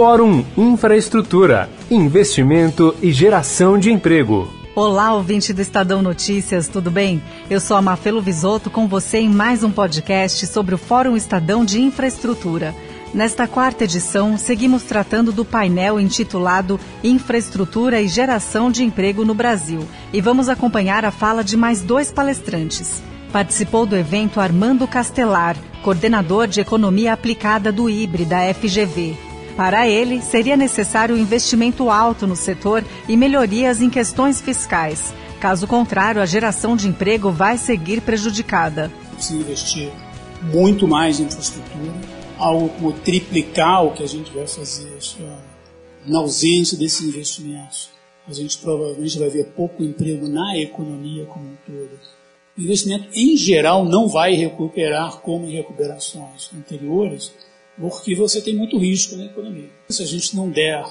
Fórum Infraestrutura, Investimento e Geração de Emprego. Olá, ouvinte do Estadão Notícias, tudo bem? Eu sou a Mafelo Visoto com você em mais um podcast sobre o Fórum Estadão de Infraestrutura. Nesta quarta edição, seguimos tratando do painel intitulado Infraestrutura e Geração de Emprego no Brasil e vamos acompanhar a fala de mais dois palestrantes. Participou do evento Armando Castelar, coordenador de Economia Aplicada do IBRE da FGV. Para ele, seria necessário investimento alto no setor e melhorias em questões fiscais. Caso contrário, a geração de emprego vai seguir prejudicada. Se investir muito mais em infraestrutura, algo como triplicar o que a gente vai fazer na ausência desses investimentos. A gente provavelmente vai ver pouco emprego na economia como um todo. O investimento, em geral, não vai recuperar como em recuperações anteriores, porque você tem muito risco na economia. Se a gente não der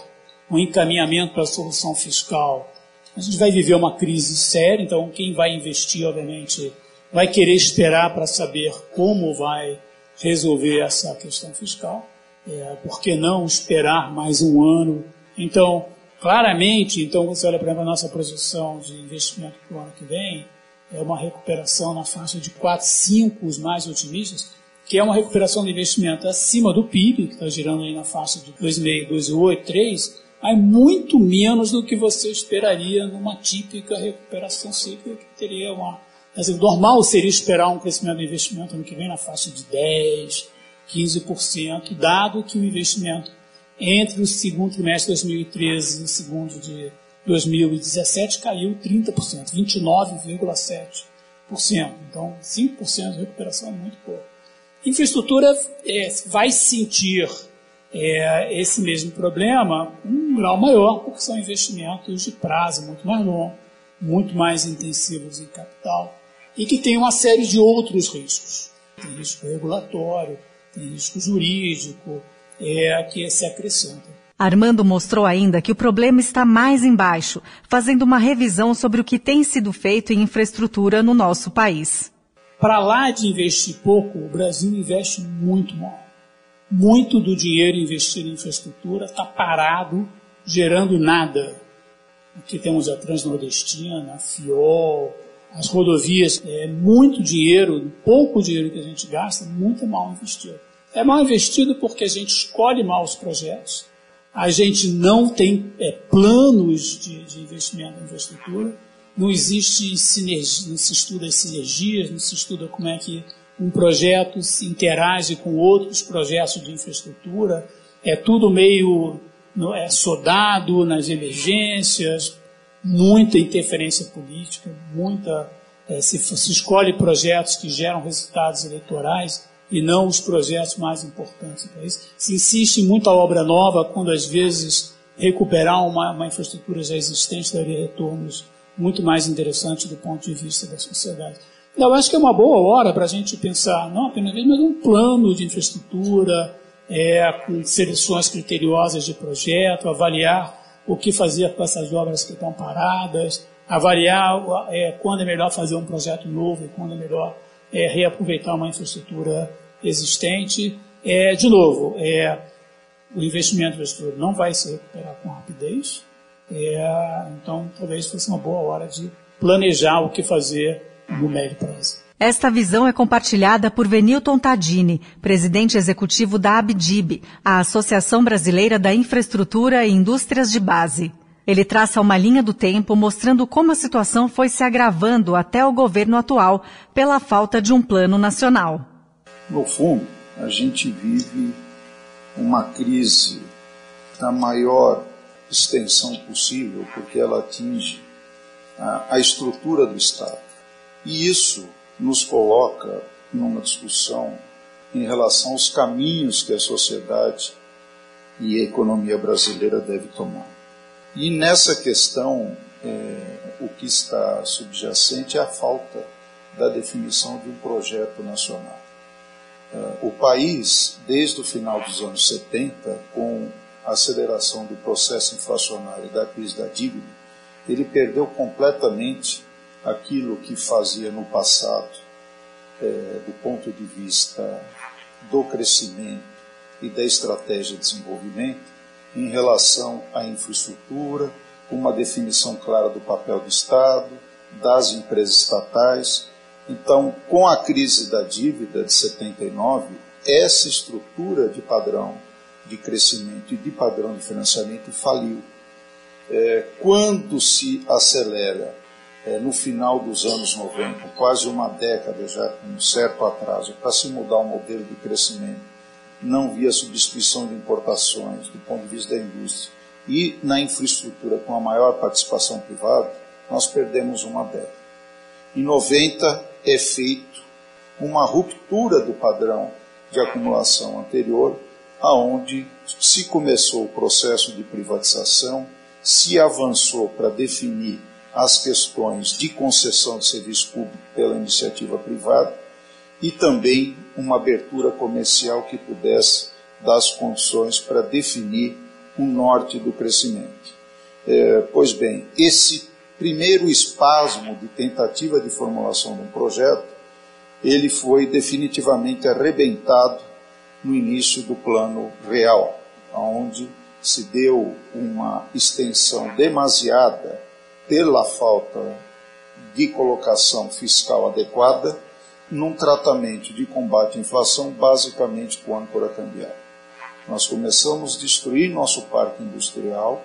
um encaminhamento para a solução fiscal, a gente vai viver uma crise séria, então quem vai investir, obviamente, vai querer esperar para saber como vai resolver essa questão fiscal. É, por que não esperar mais um ano? Então, claramente, então você olha para a nossa projeção de investimento para o ano que vem, é uma recuperação na faixa de 4, 5 os mais otimistas, que é uma recuperação do investimento acima do PIB, que está girando aí na faixa de 2,5, 2,8, 3, mas muito menos do que você esperaria numa típica recuperação cíclica, que teria uma. Assim, normal seria esperar um crescimento do investimento ano que vem na faixa de 10, 15%, dado que o investimento entre o segundo trimestre de 2013 e o segundo de 2017 caiu 30%, 29,7%. Então, 5% de recuperação é muito pouco. Infraestrutura é, vai sentir é, esse mesmo problema um grau maior, porque são investimentos de prazo muito mais longo, muito mais intensivos em capital, e que tem uma série de outros riscos. Tem risco regulatório, tem risco jurídico, é, que se acrescentam. Armando mostrou ainda que o problema está mais embaixo, fazendo uma revisão sobre o que tem sido feito em infraestrutura no nosso país. Para lá de investir pouco, o Brasil investe muito mal. Muito do dinheiro investido em infraestrutura está parado, gerando nada. Aqui temos a Transnordestina, a FIOL, as rodovias. É muito dinheiro, pouco dinheiro que a gente gasta, muito mal investido. É mal investido porque a gente escolhe mal os projetos, a gente não tem é, planos de, de investimento em infraestrutura não existe sinergia, não se estuda as sinergias, não se estuda como é que um projeto se interage com outros projetos de infraestrutura, é tudo meio é, sodado nas emergências, muita interferência política, muita é, se, se escolhe projetos que geram resultados eleitorais e não os projetos mais importantes do país. Se insiste em muita obra nova, quando às vezes recuperar uma, uma infraestrutura já existente daria retornos muito mais interessante do ponto de vista da sociedade. Eu acho que é uma boa hora para a gente pensar, não apenas mas um plano de infraestrutura, é, com seleções criteriosas de projeto, avaliar o que fazer com essas obras que estão paradas, avaliar é, quando é melhor fazer um projeto novo e quando é melhor é, reaproveitar uma infraestrutura existente. É, de novo, é, o investimento em infraestrutura não vai se recuperar com rapidez, é, então, talvez fosse uma boa hora de planejar o que fazer no médio prazo. Esta visão é compartilhada por Venilton Tadini, presidente executivo da ABDIB, a Associação Brasileira da Infraestrutura e Indústrias de Base. Ele traça uma linha do tempo mostrando como a situação foi se agravando até o governo atual pela falta de um plano nacional. No fundo, a gente vive uma crise da maior extensão possível, porque ela atinge a, a estrutura do Estado. E isso nos coloca numa discussão em relação aos caminhos que a sociedade e a economia brasileira deve tomar. E nessa questão, é, o que está subjacente é a falta da definição de um projeto nacional. É, o país, desde o final dos anos 70, com a aceleração do processo inflacionário e da crise da dívida, ele perdeu completamente aquilo que fazia no passado, é, do ponto de vista do crescimento e da estratégia de desenvolvimento, em relação à infraestrutura, uma definição clara do papel do Estado, das empresas estatais. Então, com a crise da dívida de 79, essa estrutura de padrão de crescimento e de padrão de financiamento faliu. É, quando se acelera é, no final dos anos 90, quase uma década já com um certo atraso, para se mudar o modelo de crescimento, não via substituição de importações do ponto de vista da indústria e na infraestrutura com a maior participação privada, nós perdemos uma década. Em 90 é feito uma ruptura do padrão de acumulação anterior, aonde se começou o processo de privatização, se avançou para definir as questões de concessão de serviço público pela iniciativa privada e também uma abertura comercial que pudesse dar as condições para definir o norte do crescimento. É, pois bem, esse primeiro espasmo de tentativa de formulação de um projeto, ele foi definitivamente arrebentado no início do plano real, onde se deu uma extensão demasiada pela falta de colocação fiscal adequada num tratamento de combate à inflação basicamente com âncora cambial. Nós começamos a destruir nosso parque industrial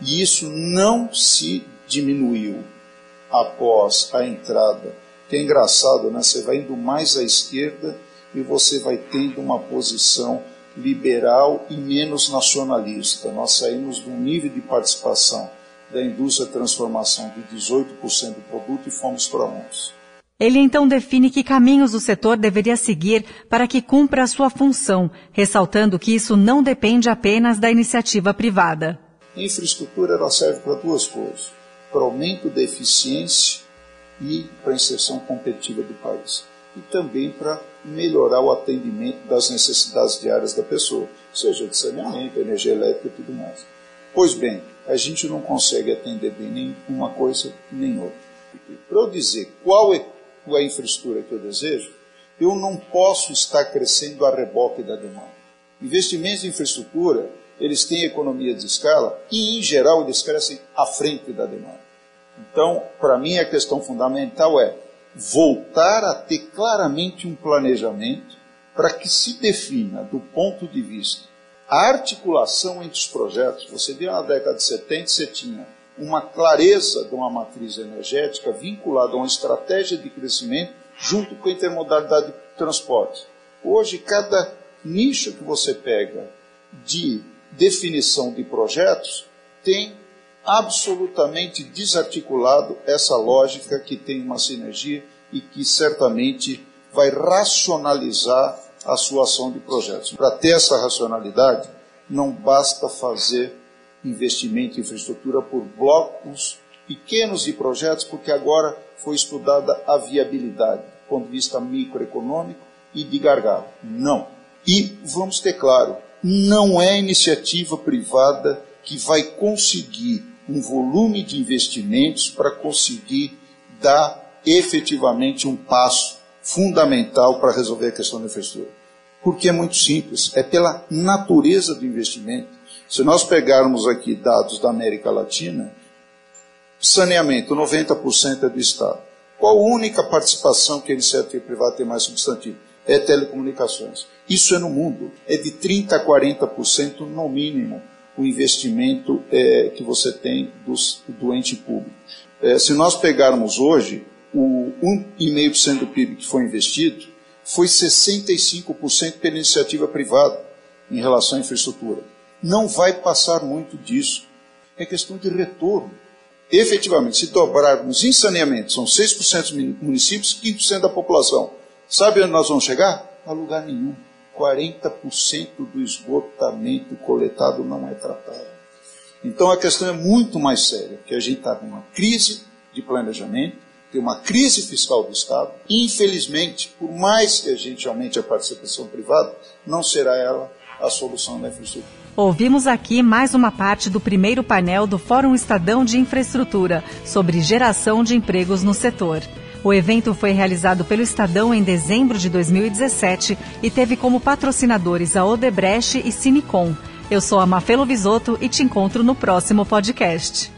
e isso não se diminuiu após a entrada. Que é engraçado, né? Você vai indo mais à esquerda e você vai tendo uma posição liberal e menos nacionalista. Nós saímos de um nível de participação da indústria de transformação de 18% do produto e fomos para 11%. Ele então define que caminhos o setor deveria seguir para que cumpra a sua função, ressaltando que isso não depende apenas da iniciativa privada. A infraestrutura ela serve para duas coisas: para aumento da eficiência e para a inserção competitiva do país. E também para melhorar o atendimento das necessidades diárias da pessoa, seja de saneamento, energia elétrica e tudo mais. Pois bem, a gente não consegue atender bem nem uma coisa nem outra. Para eu dizer qual é a infraestrutura que eu desejo, eu não posso estar crescendo a reboque da demanda. Investimentos em infraestrutura, eles têm economia de escala e, em geral, eles crescem à frente da demanda. Então, para mim, a questão fundamental é voltar a ter claramente um planejamento para que se defina, do ponto de vista, a articulação entre os projetos. Você vê na década de 70, você tinha uma clareza de uma matriz energética vinculada a uma estratégia de crescimento junto com a intermodalidade de transporte. Hoje, cada nicho que você pega de definição de projetos tem absolutamente desarticulado essa lógica que tem uma sinergia e que certamente vai racionalizar a sua ação de projetos. Para ter essa racionalidade, não basta fazer investimento em infraestrutura por blocos pequenos de projetos, porque agora foi estudada a viabilidade, do ponto de vista microeconômico e de gargalo. Não. E vamos ter claro, não é iniciativa privada que vai conseguir um volume de investimentos para conseguir dar efetivamente um passo fundamental para resolver a questão da infraestrutura. Porque é muito simples, é pela natureza do investimento se nós pegarmos aqui dados da América Latina, saneamento, 90% é do Estado. Qual a única participação que a iniciativa privada tem mais substantivo? É telecomunicações. Isso é no mundo. É de 30% a 40% no mínimo o investimento é, que você tem dos, do ente público. É, se nós pegarmos hoje, o 1,5% do PIB que foi investido foi 65% pela iniciativa privada em relação à infraestrutura não vai passar muito disso. É questão de retorno. Efetivamente, se dobrarmos em saneamento, são 6% dos municípios, 15% da população. Sabe onde nós vamos chegar? A lugar nenhum. 40% do esgotamento coletado não é tratado. Então a questão é muito mais séria, porque a gente está com uma crise de planejamento, tem uma crise fiscal do Estado. Infelizmente, por mais que a gente aumente a participação privada, não será ela a solução da infraestrutura. Ouvimos aqui mais uma parte do primeiro painel do Fórum Estadão de Infraestrutura sobre geração de empregos no setor. O evento foi realizado pelo Estadão em dezembro de 2017 e teve como patrocinadores a Odebrecht e Cinecom. Eu sou a Mafelo Visoto e te encontro no próximo podcast.